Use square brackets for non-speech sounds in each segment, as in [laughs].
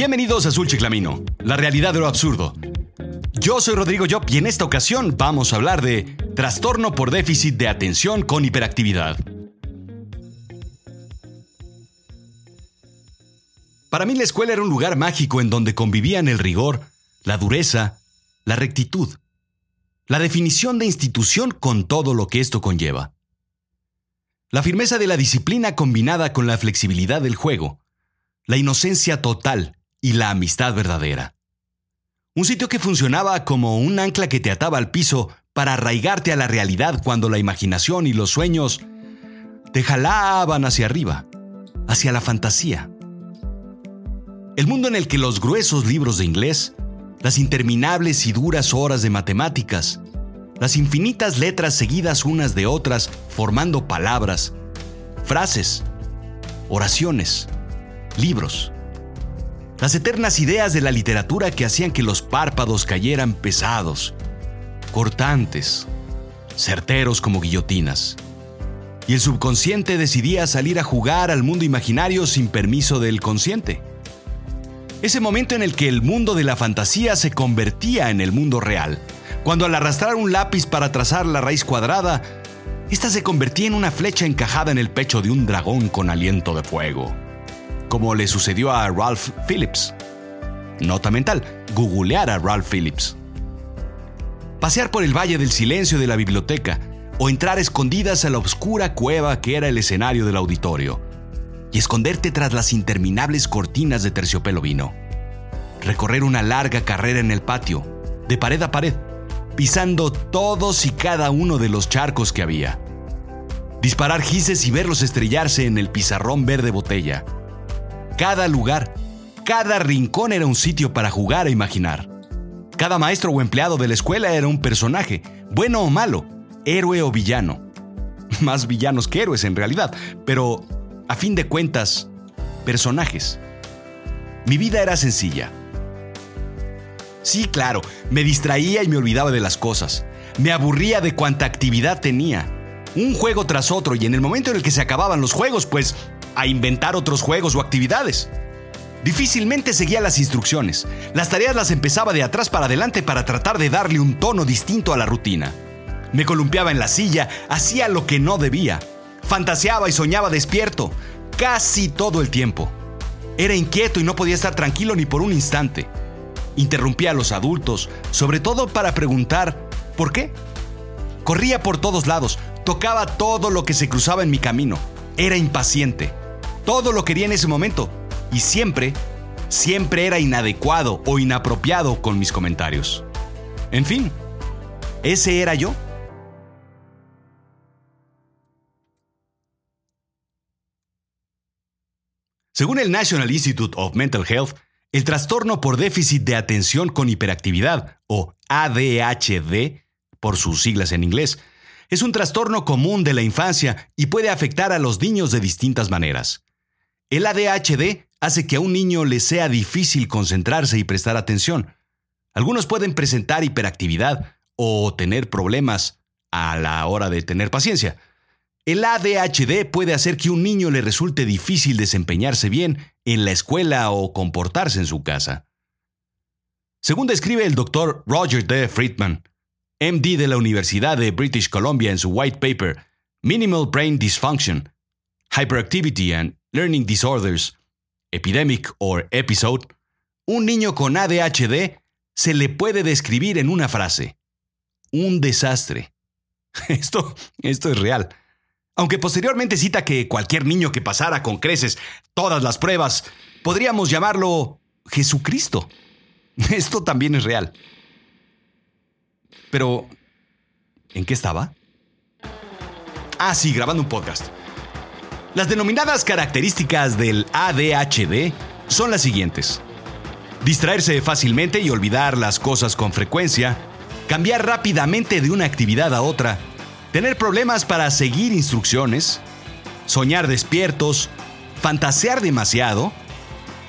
Bienvenidos a Azul Chiclamino, la realidad de lo absurdo. Yo soy Rodrigo Job y en esta ocasión vamos a hablar de trastorno por déficit de atención con hiperactividad. Para mí la escuela era un lugar mágico en donde convivían el rigor, la dureza, la rectitud, la definición de institución con todo lo que esto conlleva. La firmeza de la disciplina combinada con la flexibilidad del juego, la inocencia total y la amistad verdadera. Un sitio que funcionaba como un ancla que te ataba al piso para arraigarte a la realidad cuando la imaginación y los sueños te jalaban hacia arriba, hacia la fantasía. El mundo en el que los gruesos libros de inglés, las interminables y duras horas de matemáticas, las infinitas letras seguidas unas de otras formando palabras, frases, oraciones, libros. Las eternas ideas de la literatura que hacían que los párpados cayeran pesados, cortantes, certeros como guillotinas. Y el subconsciente decidía salir a jugar al mundo imaginario sin permiso del consciente. Ese momento en el que el mundo de la fantasía se convertía en el mundo real, cuando al arrastrar un lápiz para trazar la raíz cuadrada, esta se convertía en una flecha encajada en el pecho de un dragón con aliento de fuego como le sucedió a Ralph Phillips. Nota mental, googlear a Ralph Phillips. Pasear por el Valle del Silencio de la biblioteca o entrar escondidas a la oscura cueva que era el escenario del auditorio y esconderte tras las interminables cortinas de terciopelo vino. Recorrer una larga carrera en el patio, de pared a pared, pisando todos y cada uno de los charcos que había. Disparar gises y verlos estrellarse en el pizarrón verde botella cada lugar, cada rincón era un sitio para jugar e imaginar. Cada maestro o empleado de la escuela era un personaje, bueno o malo, héroe o villano. [laughs] Más villanos que héroes en realidad, pero a fin de cuentas, personajes. Mi vida era sencilla. Sí, claro, me distraía y me olvidaba de las cosas. Me aburría de cuánta actividad tenía. Un juego tras otro y en el momento en el que se acababan los juegos, pues a inventar otros juegos o actividades. Difícilmente seguía las instrucciones. Las tareas las empezaba de atrás para adelante para tratar de darle un tono distinto a la rutina. Me columpiaba en la silla, hacía lo que no debía. Fantaseaba y soñaba despierto, casi todo el tiempo. Era inquieto y no podía estar tranquilo ni por un instante. Interrumpía a los adultos, sobre todo para preguntar ¿por qué? Corría por todos lados, tocaba todo lo que se cruzaba en mi camino. Era impaciente. Todo lo quería en ese momento. Y siempre, siempre era inadecuado o inapropiado con mis comentarios. En fin, ese era yo. Según el National Institute of Mental Health, el trastorno por déficit de atención con hiperactividad, o ADHD, por sus siglas en inglés, es un trastorno común de la infancia y puede afectar a los niños de distintas maneras. El ADHD hace que a un niño le sea difícil concentrarse y prestar atención. Algunos pueden presentar hiperactividad o tener problemas a la hora de tener paciencia. El ADHD puede hacer que un niño le resulte difícil desempeñarse bien en la escuela o comportarse en su casa. Según describe el doctor Roger D. Friedman, MD de la Universidad de British Columbia en su white paper Minimal Brain Dysfunction, Hyperactivity and Learning Disorders, Epidemic or Episode, un niño con ADHD se le puede describir en una frase. Un desastre. [laughs] Esto, esto es real. Aunque posteriormente cita que cualquier niño que pasara con creces todas las pruebas, podríamos llamarlo Jesucristo. [laughs] Esto también es real. Pero, ¿en qué estaba? Ah, sí, grabando un podcast. Las denominadas características del ADHD son las siguientes. Distraerse fácilmente y olvidar las cosas con frecuencia, cambiar rápidamente de una actividad a otra, tener problemas para seguir instrucciones, soñar despiertos, fantasear demasiado,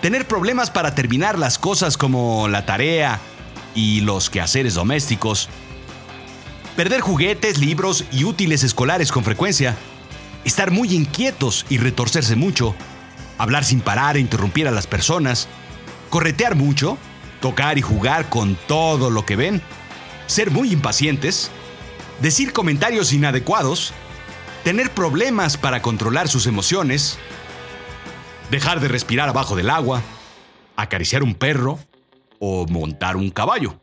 tener problemas para terminar las cosas como la tarea y los quehaceres domésticos, perder juguetes, libros y útiles escolares con frecuencia, estar muy inquietos y retorcerse mucho, hablar sin parar e interrumpir a las personas, corretear mucho, tocar y jugar con todo lo que ven, ser muy impacientes, decir comentarios inadecuados, tener problemas para controlar sus emociones, dejar de respirar abajo del agua, acariciar un perro o montar un caballo.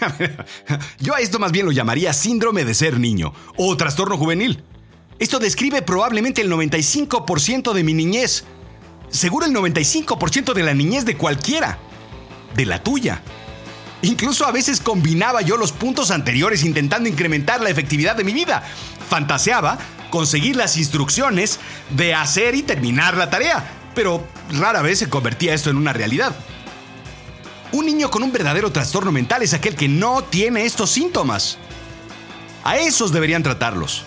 [laughs] Yo a esto más bien lo llamaría síndrome de ser niño o trastorno juvenil. Esto describe probablemente el 95% de mi niñez. Seguro el 95% de la niñez de cualquiera. De la tuya. Incluso a veces combinaba yo los puntos anteriores intentando incrementar la efectividad de mi vida. Fantaseaba conseguir las instrucciones de hacer y terminar la tarea, pero rara vez se convertía esto en una realidad. Un niño con un verdadero trastorno mental es aquel que no tiene estos síntomas. A esos deberían tratarlos.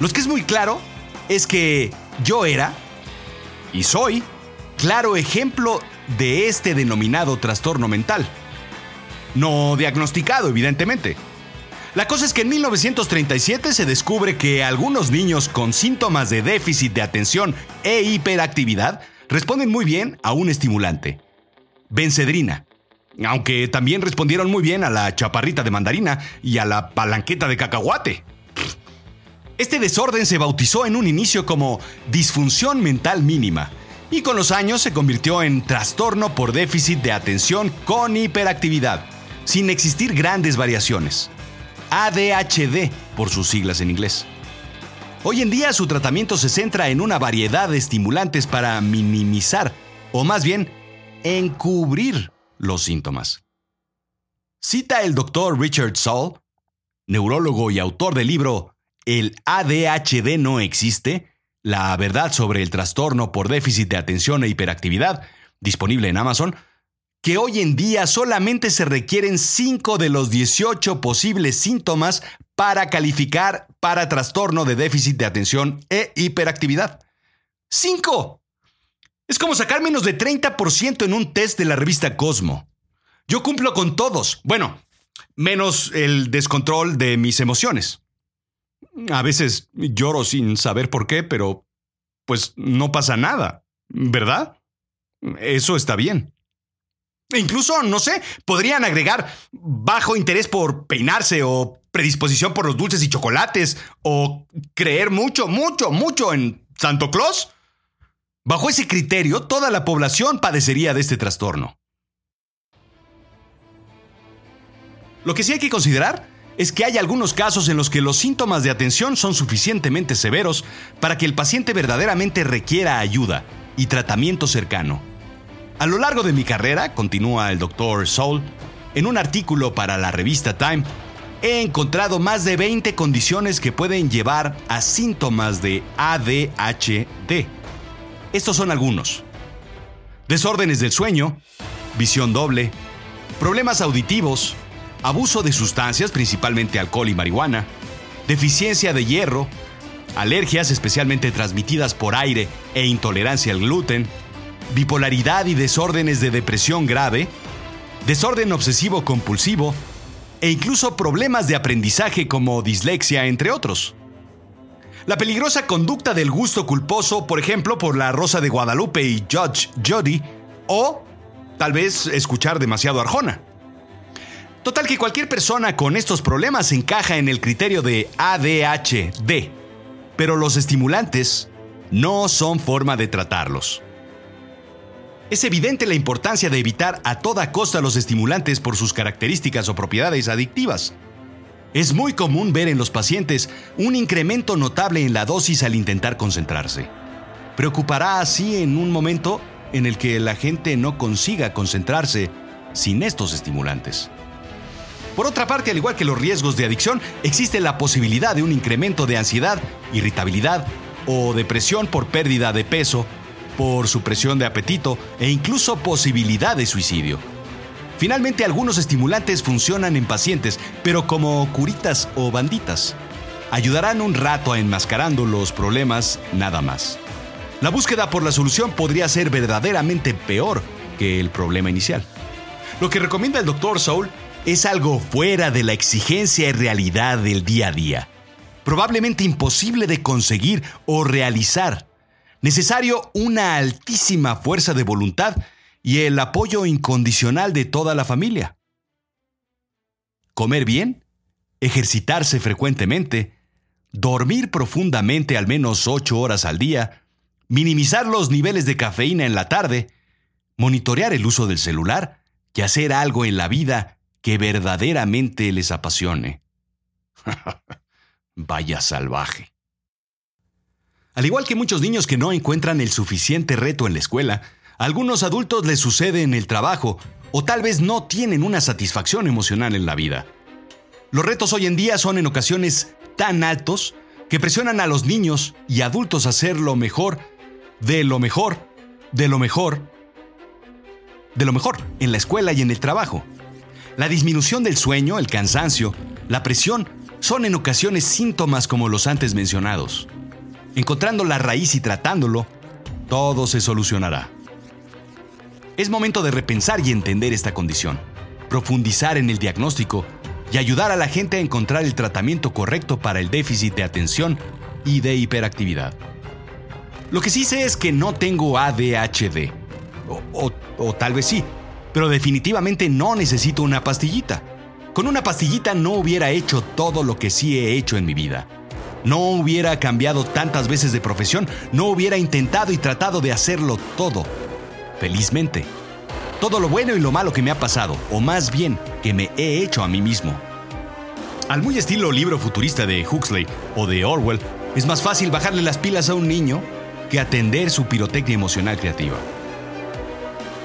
Lo que es muy claro es que yo era, y soy, claro ejemplo de este denominado trastorno mental. No diagnosticado, evidentemente. La cosa es que en 1937 se descubre que algunos niños con síntomas de déficit de atención e hiperactividad responden muy bien a un estimulante, bencedrina, aunque también respondieron muy bien a la chaparrita de mandarina y a la palanqueta de cacahuate. Este desorden se bautizó en un inicio como disfunción mental mínima y con los años se convirtió en trastorno por déficit de atención con hiperactividad, sin existir grandes variaciones. ADHD por sus siglas en inglés. Hoy en día su tratamiento se centra en una variedad de estimulantes para minimizar, o más bien, encubrir los síntomas. Cita el doctor Richard Saul, neurólogo y autor del libro El ADHD no existe, la verdad sobre el trastorno por déficit de atención e hiperactividad, disponible en Amazon, que hoy en día solamente se requieren 5 de los 18 posibles síntomas para calificar para trastorno de déficit de atención e hiperactividad. ¡5! Es como sacar menos de 30% en un test de la revista Cosmo. Yo cumplo con todos. Bueno, menos el descontrol de mis emociones. A veces lloro sin saber por qué, pero pues no pasa nada, ¿verdad? Eso está bien. E incluso, no sé, podrían agregar bajo interés por peinarse o predisposición por los dulces y chocolates o creer mucho, mucho, mucho en Santo Claus. Bajo ese criterio, toda la población padecería de este trastorno. Lo que sí hay que considerar es que hay algunos casos en los que los síntomas de atención son suficientemente severos para que el paciente verdaderamente requiera ayuda y tratamiento cercano. A lo largo de mi carrera, continúa el Dr. Soul, en un artículo para la revista Time, he encontrado más de 20 condiciones que pueden llevar a síntomas de ADHD. Estos son algunos. Desórdenes del sueño, visión doble, problemas auditivos, abuso de sustancias, principalmente alcohol y marihuana, deficiencia de hierro, alergias especialmente transmitidas por aire e intolerancia al gluten, bipolaridad y desórdenes de depresión grave, desorden obsesivo compulsivo. E incluso problemas de aprendizaje como dislexia, entre otros. La peligrosa conducta del gusto culposo, por ejemplo, por la Rosa de Guadalupe y Judge Jody, o tal vez escuchar demasiado Arjona. Total que cualquier persona con estos problemas encaja en el criterio de ADHD, pero los estimulantes no son forma de tratarlos. Es evidente la importancia de evitar a toda costa los estimulantes por sus características o propiedades adictivas. Es muy común ver en los pacientes un incremento notable en la dosis al intentar concentrarse. Preocupará así en un momento en el que la gente no consiga concentrarse sin estos estimulantes. Por otra parte, al igual que los riesgos de adicción, existe la posibilidad de un incremento de ansiedad, irritabilidad o depresión por pérdida de peso, por supresión de apetito e incluso posibilidad de suicidio. Finalmente, algunos estimulantes funcionan en pacientes, pero como curitas o banditas. Ayudarán un rato a enmascarando los problemas nada más. La búsqueda por la solución podría ser verdaderamente peor que el problema inicial. Lo que recomienda el Dr. Soul es algo fuera de la exigencia y realidad del día a día. Probablemente imposible de conseguir o realizar. Necesario una altísima fuerza de voluntad y el apoyo incondicional de toda la familia. Comer bien, ejercitarse frecuentemente, dormir profundamente al menos 8 horas al día, minimizar los niveles de cafeína en la tarde, monitorear el uso del celular y hacer algo en la vida que verdaderamente les apasione. [laughs] Vaya salvaje. Al igual que muchos niños que no encuentran el suficiente reto en la escuela, a algunos adultos les sucede en el trabajo o tal vez no tienen una satisfacción emocional en la vida. Los retos hoy en día son en ocasiones tan altos que presionan a los niños y adultos a hacer lo mejor, de lo mejor, de lo mejor, de lo mejor en la escuela y en el trabajo. La disminución del sueño, el cansancio, la presión son en ocasiones síntomas como los antes mencionados. Encontrando la raíz y tratándolo, todo se solucionará. Es momento de repensar y entender esta condición, profundizar en el diagnóstico y ayudar a la gente a encontrar el tratamiento correcto para el déficit de atención y de hiperactividad. Lo que sí sé es que no tengo ADHD, o, o tal vez sí, pero definitivamente no necesito una pastillita. Con una pastillita no hubiera hecho todo lo que sí he hecho en mi vida. No hubiera cambiado tantas veces de profesión, no hubiera intentado y tratado de hacerlo todo. Felizmente. Todo lo bueno y lo malo que me ha pasado, o más bien que me he hecho a mí mismo. Al muy estilo libro futurista de Huxley o de Orwell, es más fácil bajarle las pilas a un niño que atender su pirotecnia emocional creativa.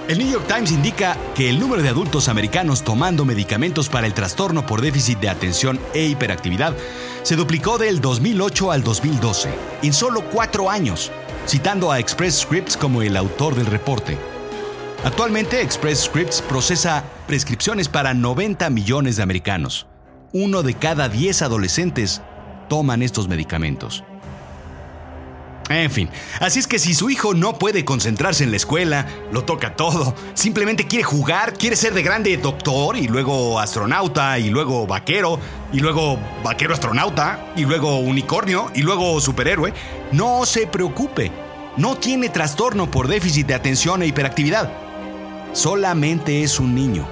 El New York Times indica que el número de adultos americanos tomando medicamentos para el trastorno por déficit de atención e hiperactividad se duplicó del 2008 al 2012, en solo cuatro años, citando a Express Scripts como el autor del reporte. Actualmente Express Scripts procesa prescripciones para 90 millones de americanos. Uno de cada 10 adolescentes toman estos medicamentos. En fin, así es que si su hijo no puede concentrarse en la escuela, lo toca todo, simplemente quiere jugar, quiere ser de grande doctor y luego astronauta y luego vaquero y luego vaquero astronauta y luego unicornio y luego superhéroe, no se preocupe, no tiene trastorno por déficit de atención e hiperactividad, solamente es un niño.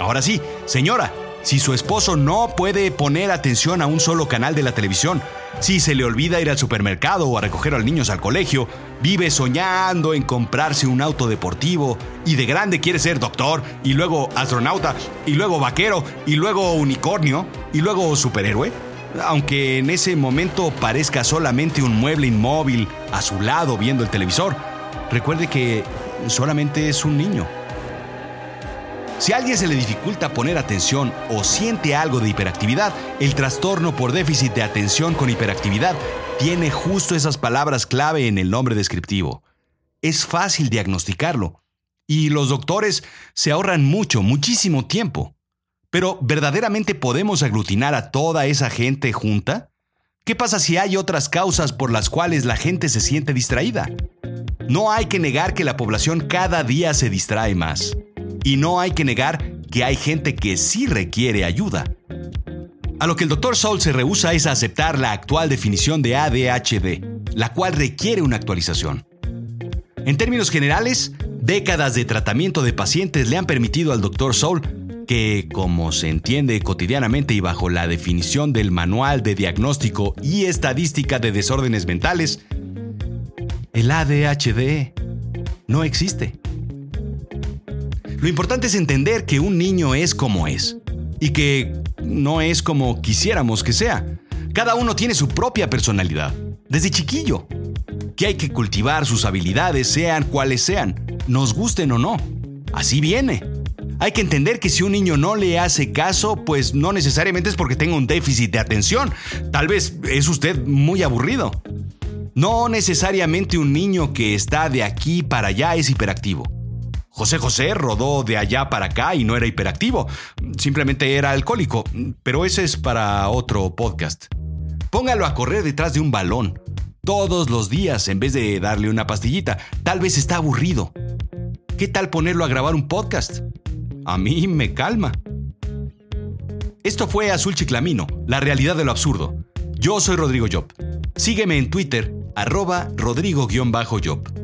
Ahora sí, señora, si su esposo no puede poner atención a un solo canal de la televisión, si se le olvida ir al supermercado o a recoger a los niños al colegio, vive soñando en comprarse un auto deportivo y de grande quiere ser doctor y luego astronauta y luego vaquero y luego unicornio y luego superhéroe. Aunque en ese momento parezca solamente un mueble inmóvil a su lado viendo el televisor, recuerde que solamente es un niño. Si a alguien se le dificulta poner atención o siente algo de hiperactividad, el trastorno por déficit de atención con hiperactividad tiene justo esas palabras clave en el nombre descriptivo. Es fácil diagnosticarlo y los doctores se ahorran mucho, muchísimo tiempo. Pero ¿verdaderamente podemos aglutinar a toda esa gente junta? ¿Qué pasa si hay otras causas por las cuales la gente se siente distraída? No hay que negar que la población cada día se distrae más. Y no hay que negar que hay gente que sí requiere ayuda. A lo que el Dr. Soul se rehúsa es aceptar la actual definición de ADHD, la cual requiere una actualización. En términos generales, décadas de tratamiento de pacientes le han permitido al Dr. Soul que, como se entiende cotidianamente y bajo la definición del Manual de Diagnóstico y Estadística de Desórdenes Mentales, el ADHD no existe. Lo importante es entender que un niño es como es y que no es como quisiéramos que sea. Cada uno tiene su propia personalidad, desde chiquillo, que hay que cultivar sus habilidades, sean cuales sean, nos gusten o no. Así viene. Hay que entender que si un niño no le hace caso, pues no necesariamente es porque tenga un déficit de atención. Tal vez es usted muy aburrido. No necesariamente un niño que está de aquí para allá es hiperactivo. José José rodó de allá para acá y no era hiperactivo, simplemente era alcohólico, pero ese es para otro podcast. Póngalo a correr detrás de un balón, todos los días en vez de darle una pastillita, tal vez está aburrido. ¿Qué tal ponerlo a grabar un podcast? A mí me calma. Esto fue Azul Chiclamino, la realidad de lo absurdo. Yo soy Rodrigo Job. Sígueme en Twitter, arroba Rodrigo-Job.